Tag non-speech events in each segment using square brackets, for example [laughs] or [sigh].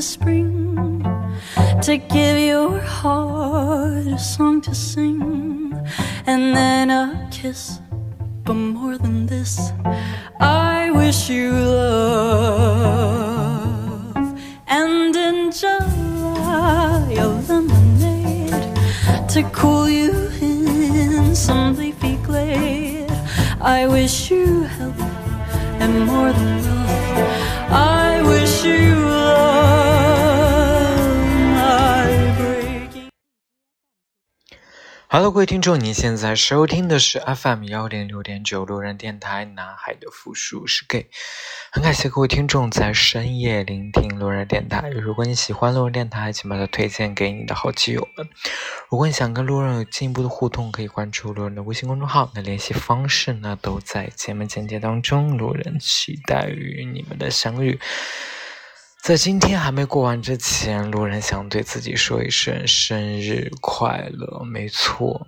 the spring to give your heart a song to sing and then a kiss. But more than this, I wish you love and in July a lemonade to cool you in some leafy glade. I wish you health and more than love. I wish you Hello，各位听众，您现在收听的是 FM 幺零六点九路人电台，男孩的复数是 gay。很感谢各位听众在深夜聆听路人电台。如果你喜欢路人电台，请把它推荐给你的好基友们。如果你想跟路人有进一步的互动，可以关注路人的微信公众号。那联系方式呢，都在节目简介当中。路人期待与你们的相遇。在今天还没过完之前，路人想对自己说一声生日快乐。没错，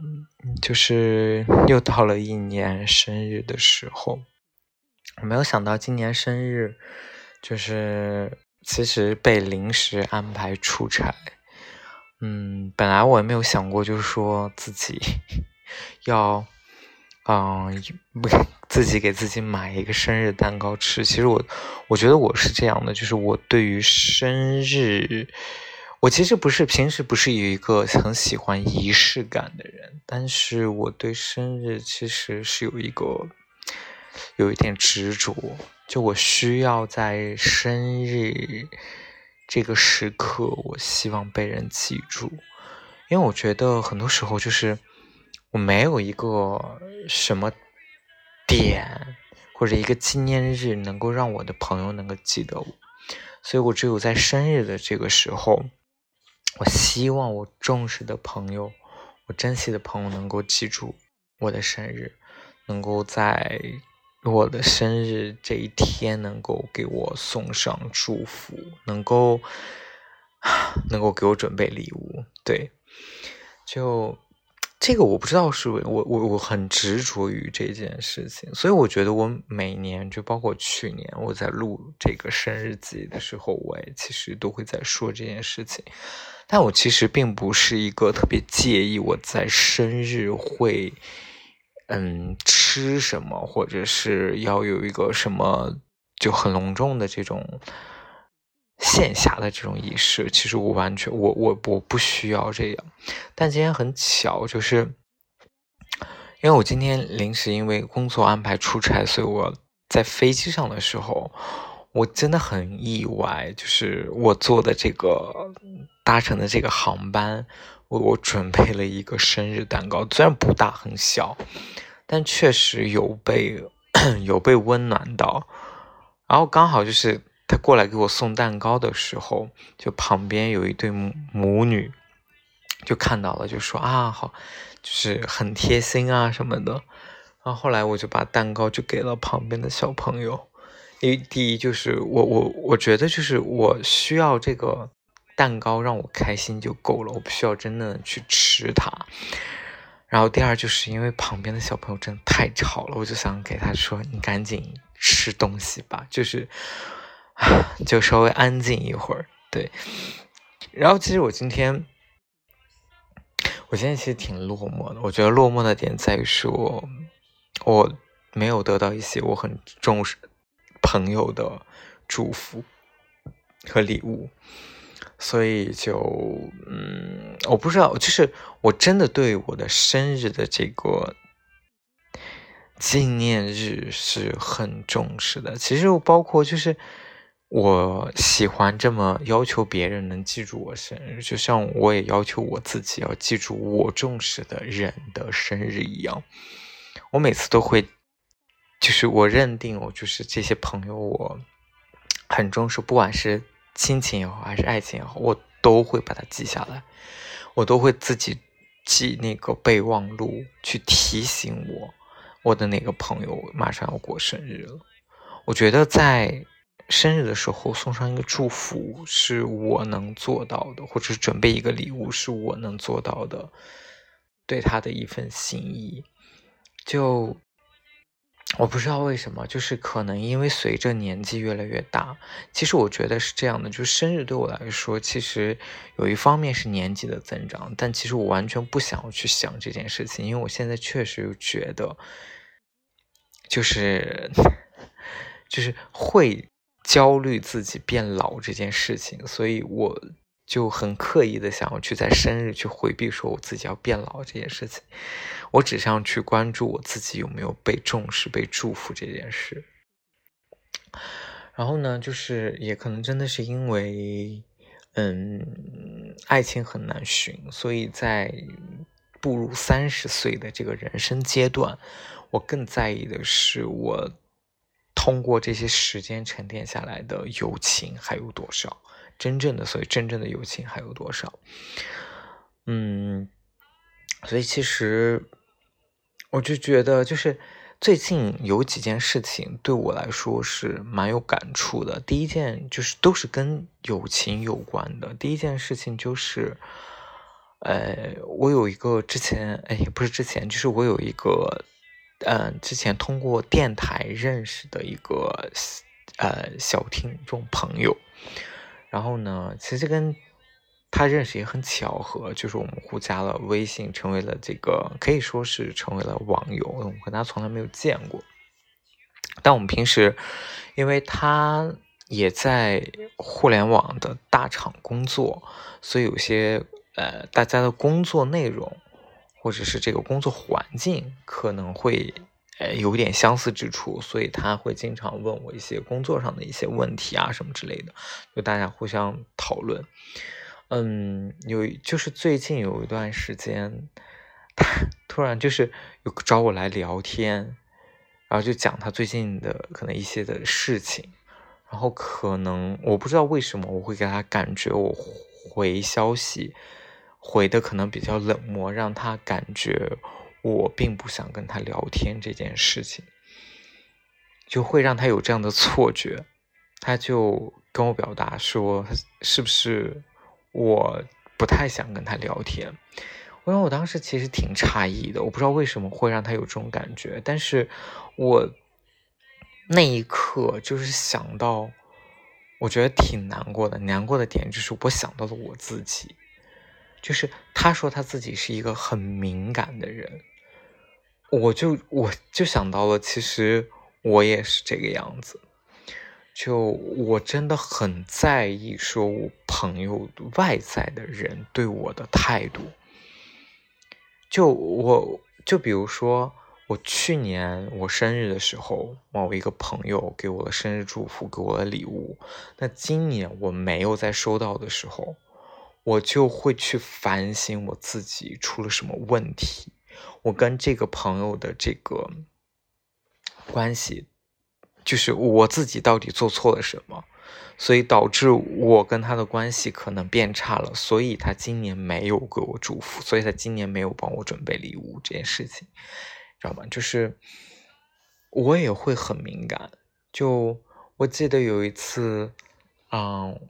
就是又到了一年生日的时候。我没有想到今年生日，就是其实被临时安排出差。嗯，本来我也没有想过，就是说自己 [laughs] 要，嗯，不 [laughs] 自己给自己买一个生日蛋糕吃。其实我，我觉得我是这样的，就是我对于生日，我其实不是平时不是有一个很喜欢仪式感的人，但是我对生日其实是有一个有一点执着，就我需要在生日这个时刻，我希望被人记住，因为我觉得很多时候就是我没有一个什么点或者一个纪念日能够让我的朋友能够记得我，所以我只有在生日的这个时候，我希望我重视的朋友，我珍惜的朋友能够记住我的生日，能够在我的生日这一天能够给我送上祝福，能够 [sighs] 能够给我准备礼物。对，就这个我不知道是我我我很执着于这件事情，所以我觉得我每年就包括去年我在录这个生日集的时候，我也其实都会在说这件事情。但我其实并不是一个特别介意我在生日会，嗯，吃什么，或者是要有一个什么就很隆重的这种线下的这种仪式。其实我完全，我我我不需要这样。但今天很巧，就是因为我今天临时因为工作安排出差，所以我在飞机上的时候。我真的很意外，就是我坐的这个搭乘的这个航班，我我准备了一个生日蛋糕，虽然不大很小，但确实有被 [clears throat] 有被温暖到。然后刚好就是他过来给我送蛋糕的时候，就旁边有一对母母女，就看到了，就说啊好，就是很贴心啊什么的。然后后来我就把蛋糕就给了旁边的小朋友。因为第一就是我我我觉得就是我需要这个蛋糕让我开心就够了，我不需要真的去吃它。然后第二就是因为旁边的小朋友真的太吵了，我就想给他说：“你赶紧吃东西吧，就是就稍微安静一会儿。”对。然后其实我今天我今天其实挺落寞的，我觉得落寞的点在于说我没有得到一些我很重视。朋友的祝福和礼物，所以就嗯，我不知道，就是我真的对我的生日的这个纪念日是很重视的。其实包括就是我喜欢这么要求别人能记住我生日，就像我也要求我自己要记住我重视的人的生日一样。我每次都会。就是我认定我就是这些朋友，我很重视，不管是亲情也好，还是爱情也好，我都会把它记下来，我都会自己记那个备忘录，去提醒我我的那个朋友马上要过生日了。我觉得在生日的时候送上一个祝福是我能做到的，或者是准备一个礼物是我能做到的，对他的一份心意，就。我不知道为什么，就是可能因为随着年纪越来越大，其实我觉得是这样的，就是生日对我来说，其实有一方面是年纪的增长，但其实我完全不想要去想这件事情，因为我现在确实觉得，[laughs] 就是就是会焦虑自己变老这件事情，所以我就很刻意的想要去在生日去回避说我自己要变老这件事情。我只想去关注我自己有没有被重视、被祝福这件事。然后呢，就是也可能真的是因为，嗯，爱情很难寻，所以在步入三十岁的这个人生阶段，我更在意的是我通过这些时间沉淀下来的友情还有多少，真正的，所以真正的友情还有多少？嗯，所以其实。我就觉得，就是最近有几件事情对我来说是蛮有感触的。第一件就是都是跟友情有关的。第一件事情就是，呃，我有一个之前，哎，不是之前，就是我有一个，嗯，之前通过电台认识的一个，呃，小听众朋友。然后呢，其实跟。他认识也很巧合，就是我们互加了微信，成为了这个可以说是成为了网友。我跟他从来没有见过，但我们平时，因为他也在互联网的大厂工作，所以有些呃大家的工作内容或者是这个工作环境可能会呃有点相似之处，所以他会经常问我一些工作上的一些问题啊什么之类的，就大家互相讨论。嗯，有就是最近有一段时间，他 [laughs] 突然就是有找我来聊天，然后就讲他最近的可能一些的事情，然后可能我不知道为什么我会给他感觉我回消息回的可能比较冷漠，让他感觉我并不想跟他聊天这件事情，就会让他有这样的错觉，他就跟我表达说是不是？我不太想跟他聊天，因为我当时其实挺诧异的，我不知道为什么会让他有这种感觉，但是我那一刻就是想到，我觉得挺难过的，难过的点就是我想到了我自己，就是他说他自己是一个很敏感的人，我就我就想到了，其实我也是这个样子。就我真的很在意，说我朋友外在的人对我的态度。就我就比如说，我去年我生日的时候，某一个朋友给我的生日祝福，给我的礼物。那今年我没有在收到的时候，我就会去反省我自己出了什么问题，我跟这个朋友的这个关系。就是我自己到底做错了什么，所以导致我跟他的关系可能变差了，所以他今年没有给我祝福，所以他今年没有帮我准备礼物这件事情，知道吗？就是我也会很敏感。就我记得有一次，嗯，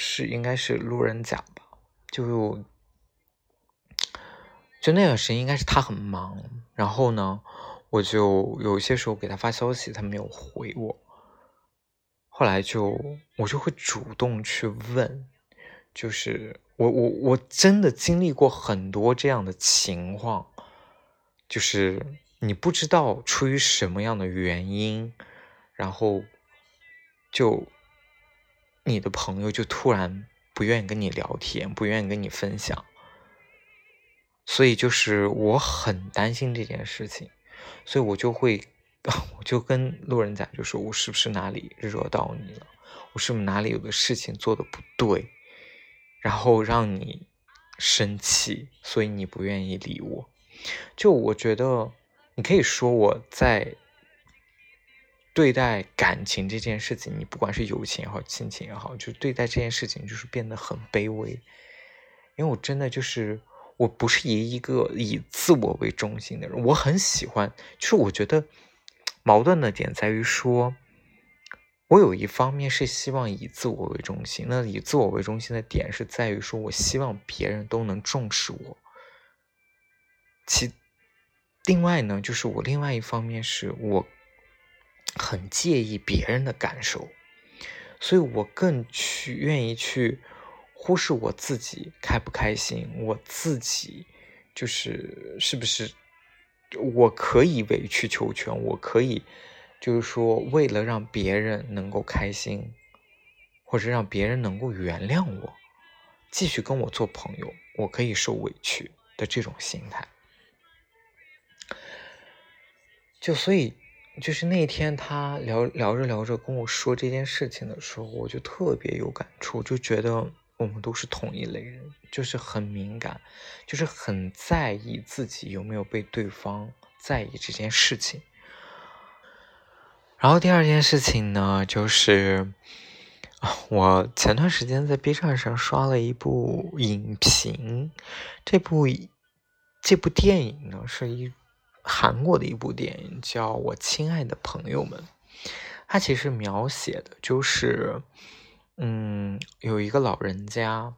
是应该是路人甲吧，就就那段时间应该是他很忙，然后呢。我就有些时候给他发消息，他没有回我。后来就我就会主动去问，就是我我我真的经历过很多这样的情况，就是你不知道出于什么样的原因，然后就你的朋友就突然不愿意跟你聊天，不愿意跟你分享，所以就是我很担心这件事情。所以我就会，[laughs] 我就跟路人甲就说：“我是不是哪里惹到你了？我是不是哪里有个事情做的不对，然后让你生气，所以你不愿意理我？就我觉得，你可以说我在对待感情这件事情，你不管是友情也好，亲情也好，就对待这件事情就是变得很卑微，因为我真的就是。”我不是以一个以自我为中心的人，我很喜欢，就是我觉得矛盾的点在于说，我有一方面是希望以自我为中心，那以自我为中心的点是在于说我希望别人都能重视我。其另外呢，就是我另外一方面是我很介意别人的感受，所以我更去愿意去忽视我自己开不开心，我自己就是是不是我可以委曲求全，我可以就是说为了让别人能够开心，或者让别人能够原谅我，继续跟我做朋友，我可以受委屈的这种心态。就所以，就是那天他聊聊着聊着跟我说这件事情的时候，我就特别有感触，就觉得我们都是同一类人，就是很敏感，就是很在意自己有没有被对方在意这件事情。然后第二件事情呢，就是我前段时间在 B 站上刷了一部影评，这部这部电影呢是一。韩国的一部电影叫《我亲爱的朋友们》，它其实描写的就是，嗯，有一个老人家，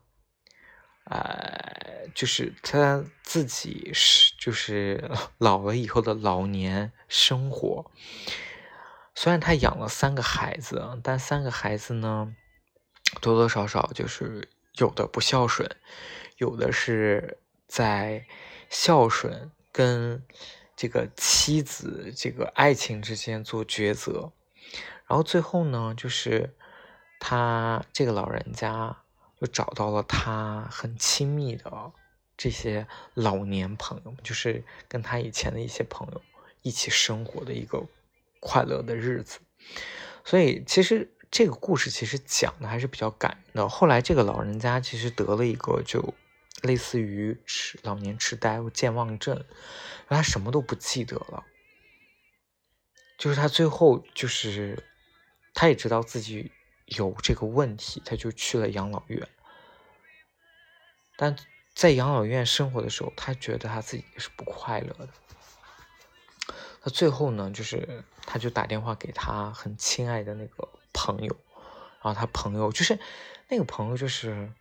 呃，就是他自己是就是老了以后的老年生活。虽然他养了三个孩子，但三个孩子呢，多多少少就是有的不孝顺，有的是在孝顺跟。这个妻子，这个爱情之间做抉择，然后最后呢，就是他这个老人家就找到了他很亲密的这些老年朋友，就是跟他以前的一些朋友一起生活的一个快乐的日子。所以其实这个故事其实讲的还是比较感人的。后来这个老人家其实得了一个就。类似于痴老年痴呆健忘症，他什么都不记得了。就是他最后就是，他也知道自己有这个问题，他就去了养老院。但在养老院生活的时候，他觉得他自己是不快乐的。他最后呢，就是他就打电话给他很亲爱的那个朋友，然后他朋友就是那个朋友就是。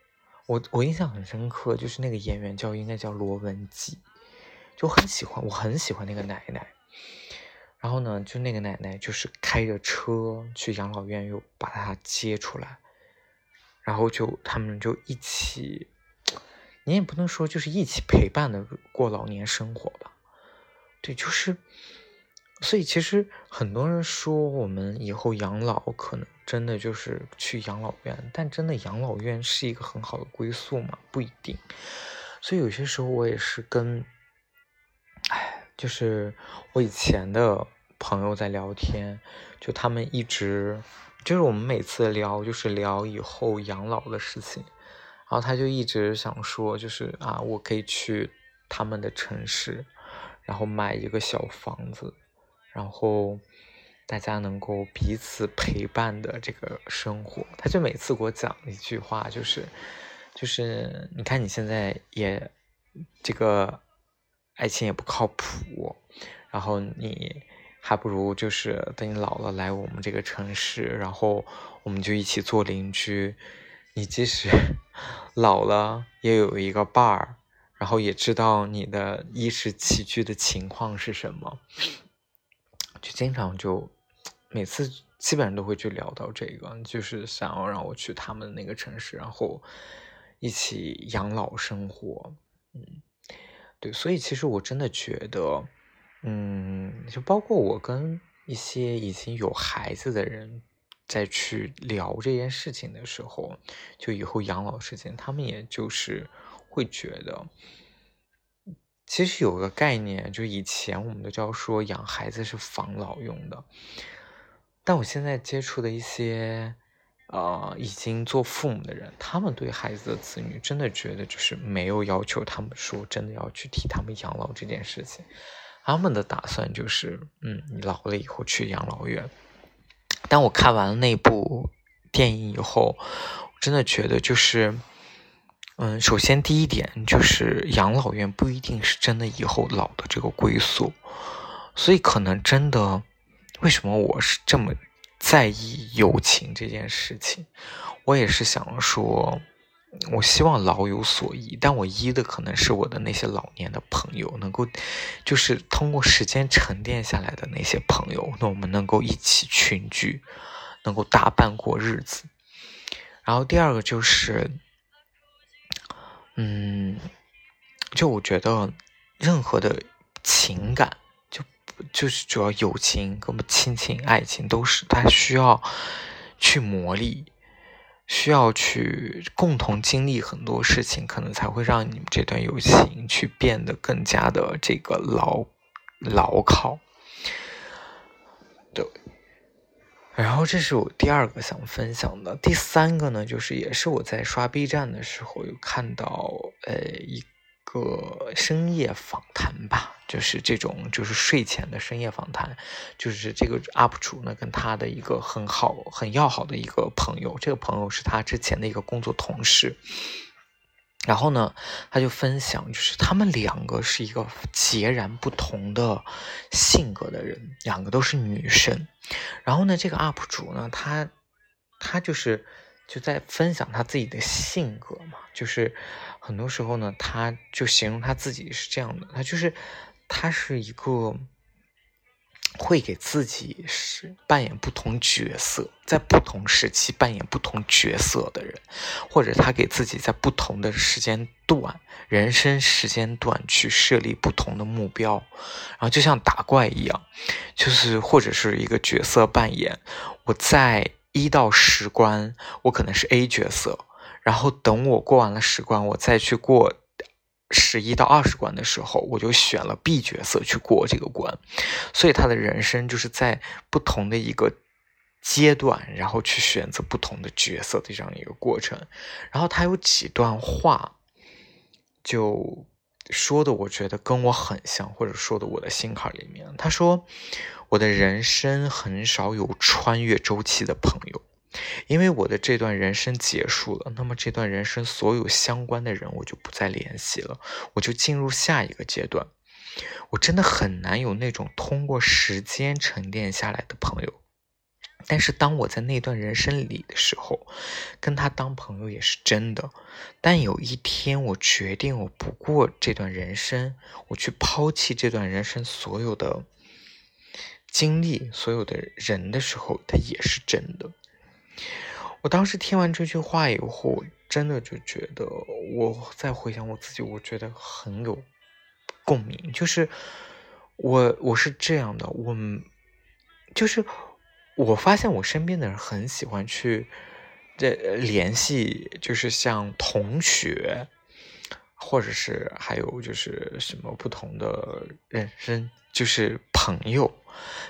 我我印象很深刻，就是那个演员叫应该叫罗文姬，就很喜欢，我很喜欢那个奶奶。然后呢，就那个奶奶就是开着车去养老院，又把他接出来，然后就他们就一起，你也不能说就是一起陪伴的过老年生活吧，对，就是。所以其实很多人说我们以后养老可能真的就是去养老院，但真的养老院是一个很好的归宿吗？不一定。所以有些时候我也是跟，哎，就是我以前的朋友在聊天，就他们一直就是我们每次聊就是聊以后养老的事情，然后他就一直想说，就是啊，我可以去他们的城市，然后买一个小房子。然后大家能够彼此陪伴的这个生活，他就每次给我讲一句话，就是，就是你看你现在也这个爱情也不靠谱，然后你还不如就是等你老了来我们这个城市，然后我们就一起做邻居，你即使 [laughs] 老了也有一个伴儿，然后也知道你的衣食起居的情况是什么。就经常就每次基本上都会去聊到这个，就是想要让我去他们那个城市，然后一起养老生活。嗯，对，所以其实我真的觉得，嗯，就包括我跟一些已经有孩子的人在去聊这件事情的时候，就以后养老事情，他们也就是会觉得。其实有个概念，就以前我们都叫说养孩子是防老用的，但我现在接触的一些，呃，已经做父母的人，他们对孩子的子女真的觉得就是没有要求他们说真的要去替他们养老这件事情，他们的打算就是，嗯，你老了以后去养老院。但我看完了那部电影以后，我真的觉得就是。嗯，首先第一点就是养老院不一定是真的以后老的这个归宿，所以可能真的，为什么我是这么在意友情这件事情？我也是想说，我希望老有所依，但我依的可能是我的那些老年的朋友，能够就是通过时间沉淀下来的那些朋友，那我们能够一起群聚，能够搭伴过日子。然后第二个就是，嗯，就我觉得任何的情感，就就是主要友情、跟亲情、爱情，都是它需要去磨砺。需要去共同经历很多事情，可能才会让你们这段友情去变得更加的这个牢牢靠。对，然后这是我第二个想分享的，第三个呢，就是也是我在刷 B 站的时候有看到，呃一。个深夜访谈吧，就是这种，就是睡前的深夜访谈，就是这个 UP 主呢，跟他的一个很好、很要好的一个朋友，这个朋友是他之前的一个工作同事，然后呢，他就分享，就是他们两个是一个截然不同的性格的人，两个都是女生，然后呢，这个 UP 主呢，他他就是就在分享他自己的性格嘛，就是。很多时候呢，他就形容他自己是这样的，他就是他是一个会给自己是扮演不同角色，在不同时期扮演不同角色的人，或者他给自己在不同的时间段、人生时间段去设立不同的目标，然后就像打怪一样，就是或者是一个角色扮演，我在一到十关，我可能是 A 角色。然后等我过完了十关，我再去过十一到二十关的时候，我就选了 B 角色去过这个关。所以他的人生就是在不同的一个阶段，然后去选择不同的角色的这样一个过程。然后他有几段话，就说的我觉得跟我很像，或者说的我的心坎里面。他说：“我的人生很少有穿越周期的朋友。”因为我的这段人生结束了，那么这段人生所有相关的人我就不再联系了，我就进入下一个阶段。我真的很难有那种通过时间沉淀下来的朋友。但是当我在那段人生里的时候，跟他当朋友也是真的。但有一天我决定我不过这段人生，我去抛弃这段人生所有的经历、所有的人的时候，他也是真的。我当时听完这句话以后，真的就觉得，我再回想我自己，我觉得很有共鸣。就是我，我是这样的，我，就是我发现我身边的人很喜欢去这联系，就是像同学，或者是还有就是什么不同的人生，就是朋友。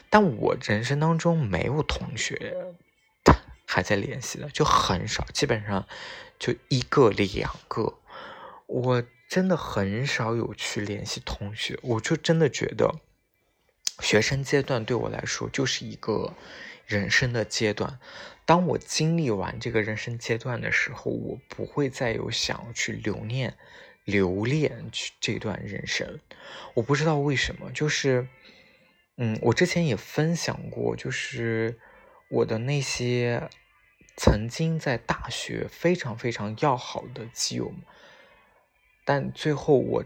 但我人生当中没有同学。还在联系的就很少，基本上就一个两个。我真的很少有去联系同学，我就真的觉得，学生阶段对我来说就是一个人生的阶段。当我经历完这个人生阶段的时候，我不会再有想要去留念、留恋去这段人生。我不知道为什么，就是，嗯，我之前也分享过，就是我的那些。曾经在大学非常非常要好的基友，但最后我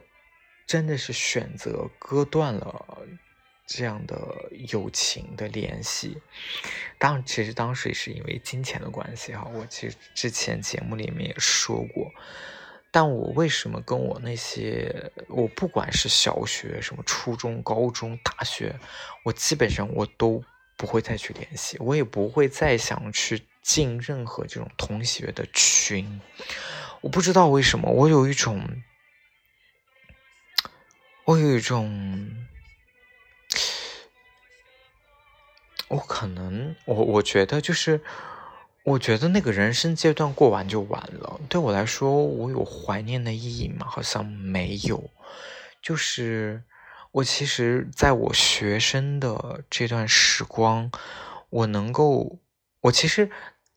真的是选择割断了这样的友情的联系。当然，其实当时也是因为金钱的关系哈。我其实之前节目里面也说过，但我为什么跟我那些我不管是小学、什么初中、高中、大学，我基本上我都不会再去联系，我也不会再想去。进任何这种同学的群，我不知道为什么，我有一种，我有一种，我可能，我我觉得就是，我觉得那个人生阶段过完就完了。对我来说，我有怀念的意义吗？好像没有。就是我其实在我学生的这段时光，我能够，我其实。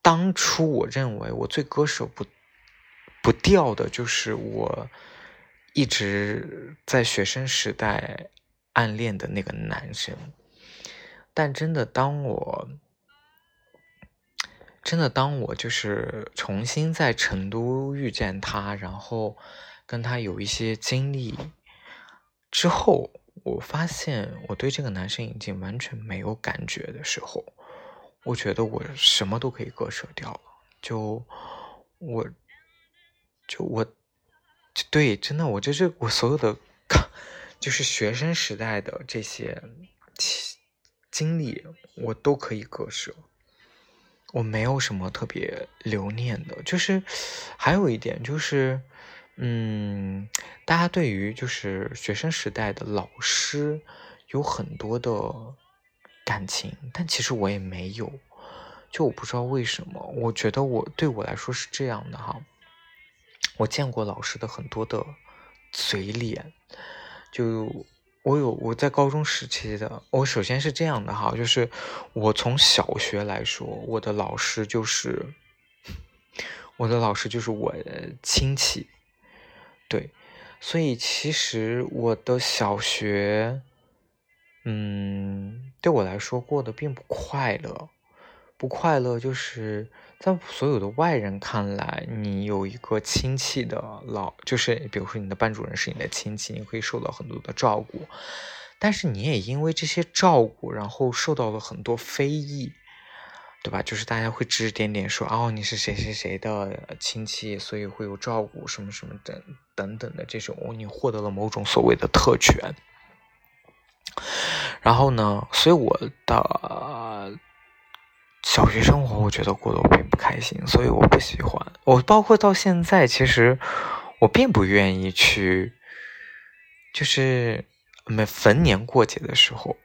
当初我认为我最割舍不不掉的就是我一直在学生时代暗恋的那个男生，但真的当我真的，当我就是重新在成都遇见他，然后跟他有一些经历之后，我发现我对这个男生已经完全没有感觉的时候，我觉得我什么都可以割舍掉了。就我，就我，对，真的，我就是我所有的，[laughs] 就是学生时代的这些经历，我都可以割舍。我没有什么特别留念的，就是还有一点就是，嗯，大家对于就是学生时代的老师有很多的感情，但其实我也没有，就我不知道为什么，我觉得我对我来说是这样的哈，我见过老师的很多的嘴脸，就。我有我在高中时期的，我首先是这样的哈，就是我从小学来说，我的老师就是我的老师就是我亲戚，对，所以其实我的小学，嗯，对我来说过得并不快乐，不快乐就是。在所有的外人看来，你有一个亲戚的老，就是比如说你的班主任是你的亲戚，你可以受到很多的照顾，但是你也因为这些照顾，然后受到了很多非议，对吧？就是大家会指指点点说，哦，你是谁谁谁的亲戚，所以会有照顾什么什么等等等的这种，你获得了某种所谓的特权。然后呢，所以我的。小学生活，我觉得过得并不开心，所以我不喜欢。我包括到现在，其实我并不愿意去，就是每逢年过节的时候，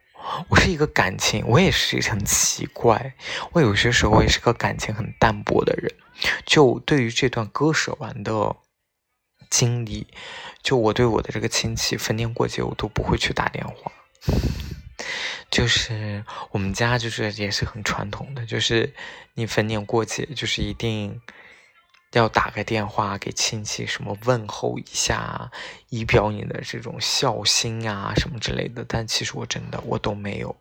我是一个感情，我也是很奇怪，我有些时候也是个感情很淡薄的人。就对于这段割舍完的经历，就我对我的这个亲戚，逢年过节我都不会去打电话。就是我们家就是也是很传统的，就是你逢年过节就是一定要打个电话给亲戚，什么问候一下，以表你的这种孝心啊什么之类的。但其实我真的我都没有，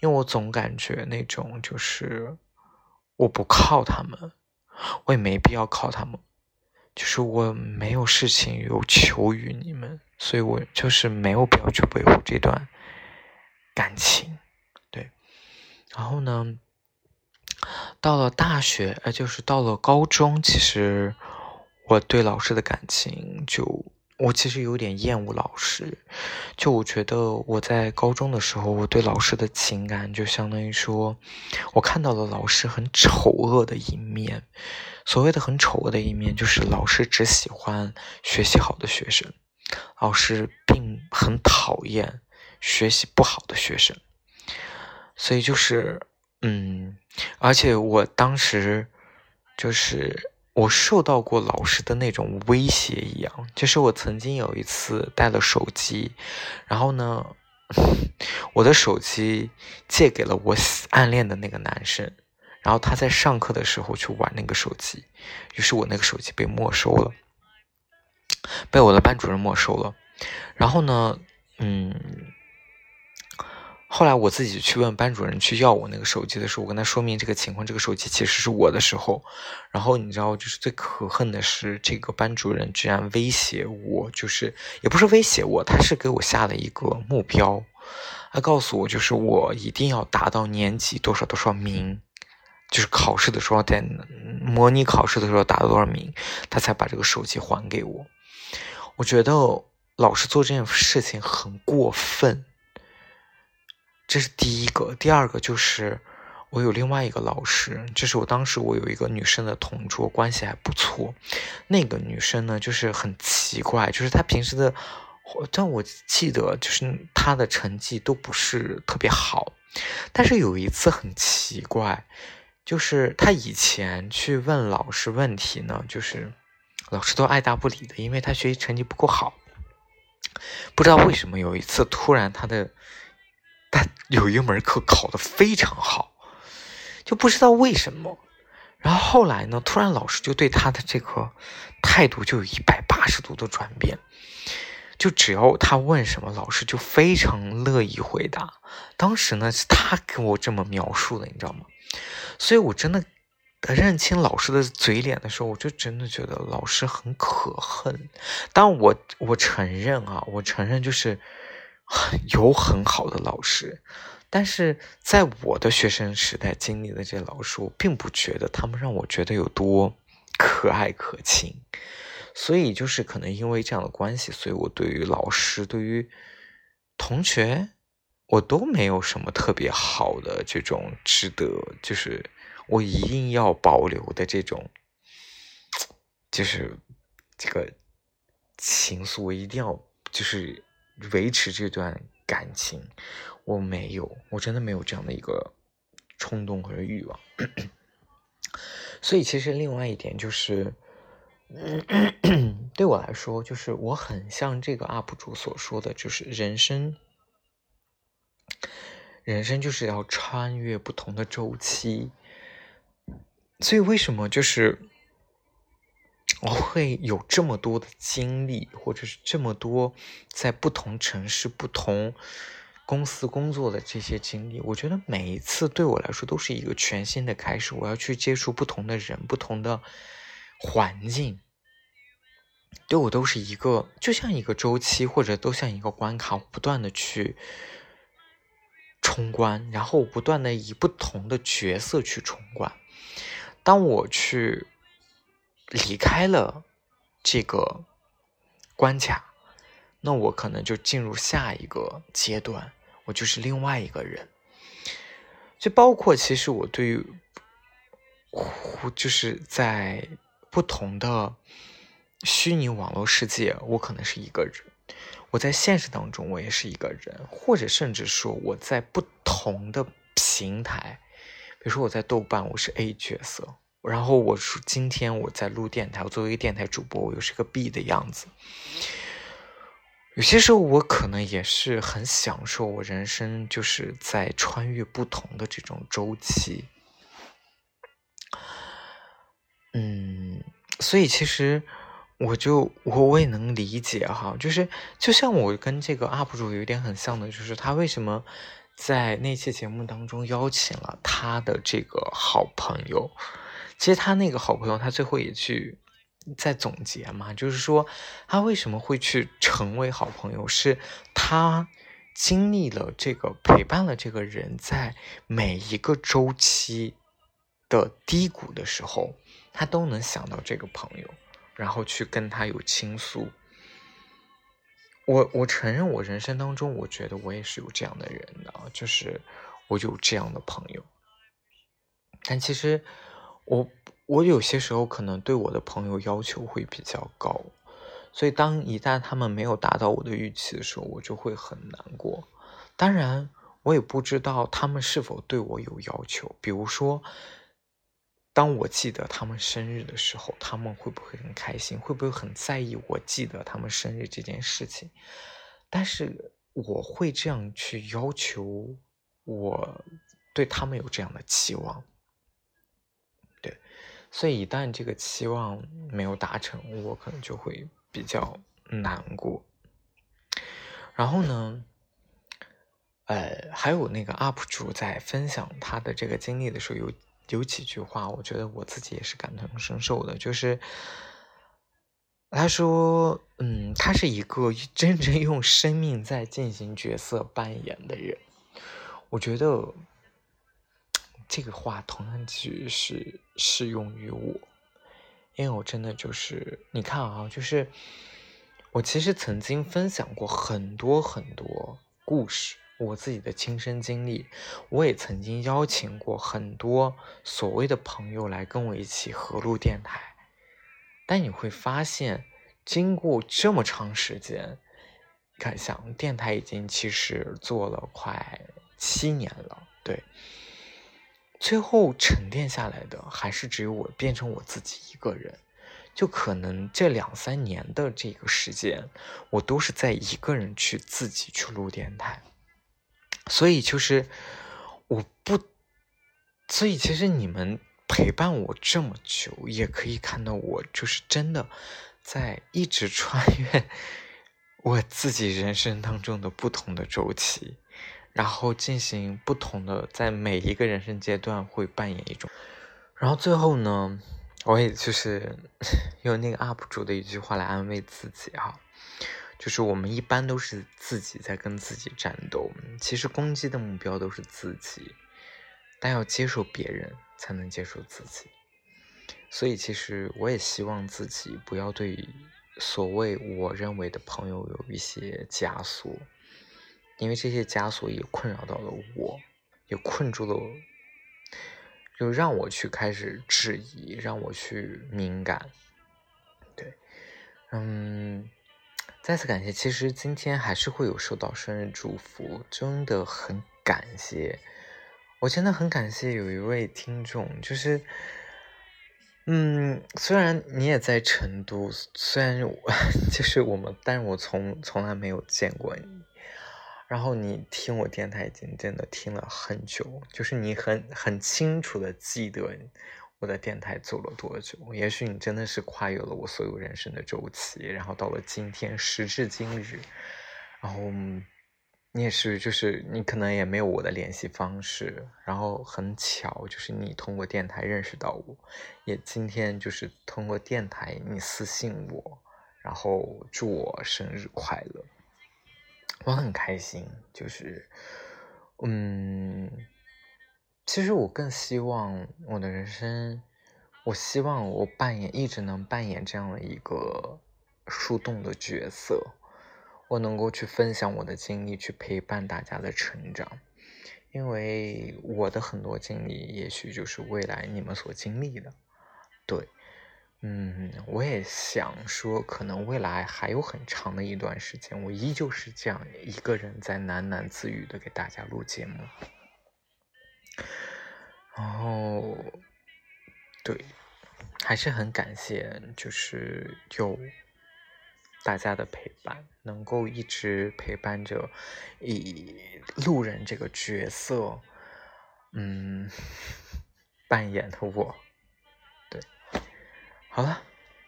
因为我总感觉那种就是我不靠他们，我也没必要靠他们，就是我没有事情有求于你们，所以我就是没有必要去维护这段。感情，对，然后呢，到了大学，呃，就是到了高中，其实我对老师的感情，就我其实有点厌恶老师，就我觉得我在高中的时候，我对老师的情感，就相当于说，我看到了老师很丑恶的一面。所谓的很丑恶的一面，就是老师只喜欢学习好的学生，老师并很讨厌。学习不好的学生，所以就是，嗯，而且我当时就是我受到过老师的那种威胁一样，就是我曾经有一次带了手机，然后呢，[laughs] 我的手机借给了我暗恋的那个男生，然后他在上课的时候去玩那个手机，于是我那个手机被没收了，被我的班主任没收了，然后呢，嗯。后来我自己去问班主任去要我那个手机的时候，我跟他说明这个情况，这个手机其实是我的时候，然后你知道，就是最可恨的是，这个班主任居然威胁我，就是也不是威胁我，他是给我下了一个目标，他告诉我，就是我一定要达到年级多少多少名，就是考试的时候在模拟考试的时候达到多少名，他才把这个手机还给我。我觉得老师做这件事情很过分。这是第一个，第二个就是我有另外一个老师，就是我当时我有一个女生的同桌，关系还不错。那个女生呢，就是很奇怪，就是她平时的，但我记得就是她的成绩都不是特别好。但是有一次很奇怪，就是她以前去问老师问题呢，就是老师都爱答不理的，因为她学习成绩不够好。不知道为什么有一次突然她的。但 [laughs] 有一门课考得非常好，就不知道为什么。然后后来呢，突然老师就对他的这个态度就有一百八十度的转变，就只要他问什么，老师就非常乐意回答。当时呢，是他给我这么描述的，你知道吗？所以我真的认清老师的嘴脸的时候，我就真的觉得老师很可恨。但我我承认啊，我承认就是 [laughs] 有很好的老师，但是在我的学生时代经历的这些老师，我并不觉得他们让我觉得有多可爱可亲。所以就是可能因为这样的关系，所以我对于老师、对于同学，我都没有什么特别好的这种值得，就是我一定要保留的这种，就是这个情愫，我一定要就是维持这段感情，我没有，我真的没有这样的一个冲动和欲望。[clears throat] 所以其实另外一点就是。[coughs] 对我来说，就是我很像这个 UP 主所说的，就是人生，人生就是要穿越不同的周期。所以为什么就是我会有这么多的经历，或者是这么多在不同城市、不同公司工作的这些经历？我觉得每一次对我来说都是一个全新的开始，我要去接触不同的人，不同的。环境对我都是一个，就像一个周期，或者都像一个关卡，不断的去冲关，然后不断的以不同的角色去冲关。当我去离开了这个关卡，那我可能就进入下一个阶段，我就是另外一个人。就包括其实我对于，就是在。不同的虚拟网络世界，我可能是一个人；我在现实当中，我也是一个人，或者甚至说我在不同的平台，比如说我在豆瓣，我是 A 角色，然后我今天我在录电台，我作为一个电台主播，我又是个 B 的样子。有些时候，我可能也是很享受我人生，就是在穿越不同的这种周期。嗯，所以其实我就我我也能理解哈，就是就像我跟这个 UP 主有点很像的，就是他为什么在那期节目当中邀请了他的这个好朋友，其实他那个好朋友他最后也去在总结嘛，就是说他为什么会去成为好朋友，是他经历了这个陪伴了这个人在每一个周期的低谷的时候。他都能想到这个朋友，然后去跟他有倾诉。我我承认，我人生当中，我觉得我也是有这样的人的，就是我有这样的朋友。但其实，我我有些时候可能对我的朋友要求会比较高，所以当一旦他们没有达到我的预期的时候，我就会很难过。当然，我也不知道他们是否对我有要求，比如说。当我记得他们生日的时候，他们会不会很开心？会不会很在意我记得他们生日这件事情？但是我会这样去要求，我对他们有这样的期望。所以一旦这个期望没有达成，我可能就会比较难过。然后呢，呃，还有那个 UP 主在分享他的这个经历的时候有。有几句话，我觉得我自己也是感同身受的。就是他说：“嗯，他是一个 [laughs] 真正用生命在进行角色扮演的人。”我觉得这个话同样其实是适用于我，因为我真的就是你看啊，就是我其实曾经分享过很多很多故事。我自己的亲身经历，我也曾经邀请过很多所谓的朋友来跟我一起合录电台，但你会发现，经过这么长时间，看想电台已经其实做了快七年了，对，最后沉淀下来的还是只有我变成我自己一个人，就可能这两三年的这个时间，我都是在一个人去自己去录电台。所以就是我不，所以其实你们陪伴我这么久，也可以看到我就是真的在一直穿越 [laughs] 我自己人生当中的不同的周期，然后进行不同的，在每一个人生阶段会扮演一种。然后最后呢，我也就是 [laughs] 用那个 UP 主的一句话来安慰自己哈，就是我们一般都是自己在跟自己战斗，其实攻击的目标都是自己，但要接受别人才能接受自己。所以其实我也希望自己不要对所谓我认为的朋友有一些枷锁，因为这些枷锁也困扰到了我，也困住了我。就让我去开始质疑，让我去敏感，对，嗯，再次感谢。其实今天还是会有收到生日祝福，真的很感谢。我真的很感谢有一位听众，就是，嗯，虽然你也在成都，虽然我 [laughs] 就是我们，但是我从从来没有见过你。然后你听我电台已经真的听了很久，就是你很很清楚的记得我的电台走了多久。也许你真的是跨越了我所有人生的周期，然后到了今天时至今日，然后你也是，就是你可能也没有我的联系方式，然后很巧，就是你通过电台认识到我，也今天就是通过电台你私信我，然后祝我生日快乐。我很开心，就是，嗯，其实我更希望我的人生，我希望我扮演一直能扮演这样的一个树洞的角色，我能够去分享我的经历，去陪伴大家的成长，因为我的很多经历，也许就是未来你们所经历的，对。嗯，我也想说，可能未来还有很长的一段时间，我依旧是这样一个人在喃喃自语的给大家录节目。然后，对，还是很感谢，就是有大家的陪伴，能够一直陪伴着以路人这个角色，嗯，[laughs] 扮演的我。好了，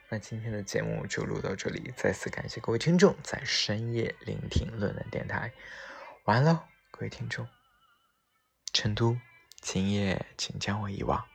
那今天的节目就录到这里。再次感谢各位听众在深夜聆听论坛电台。晚安喽，各位听众，成都，今夜请将我遗忘。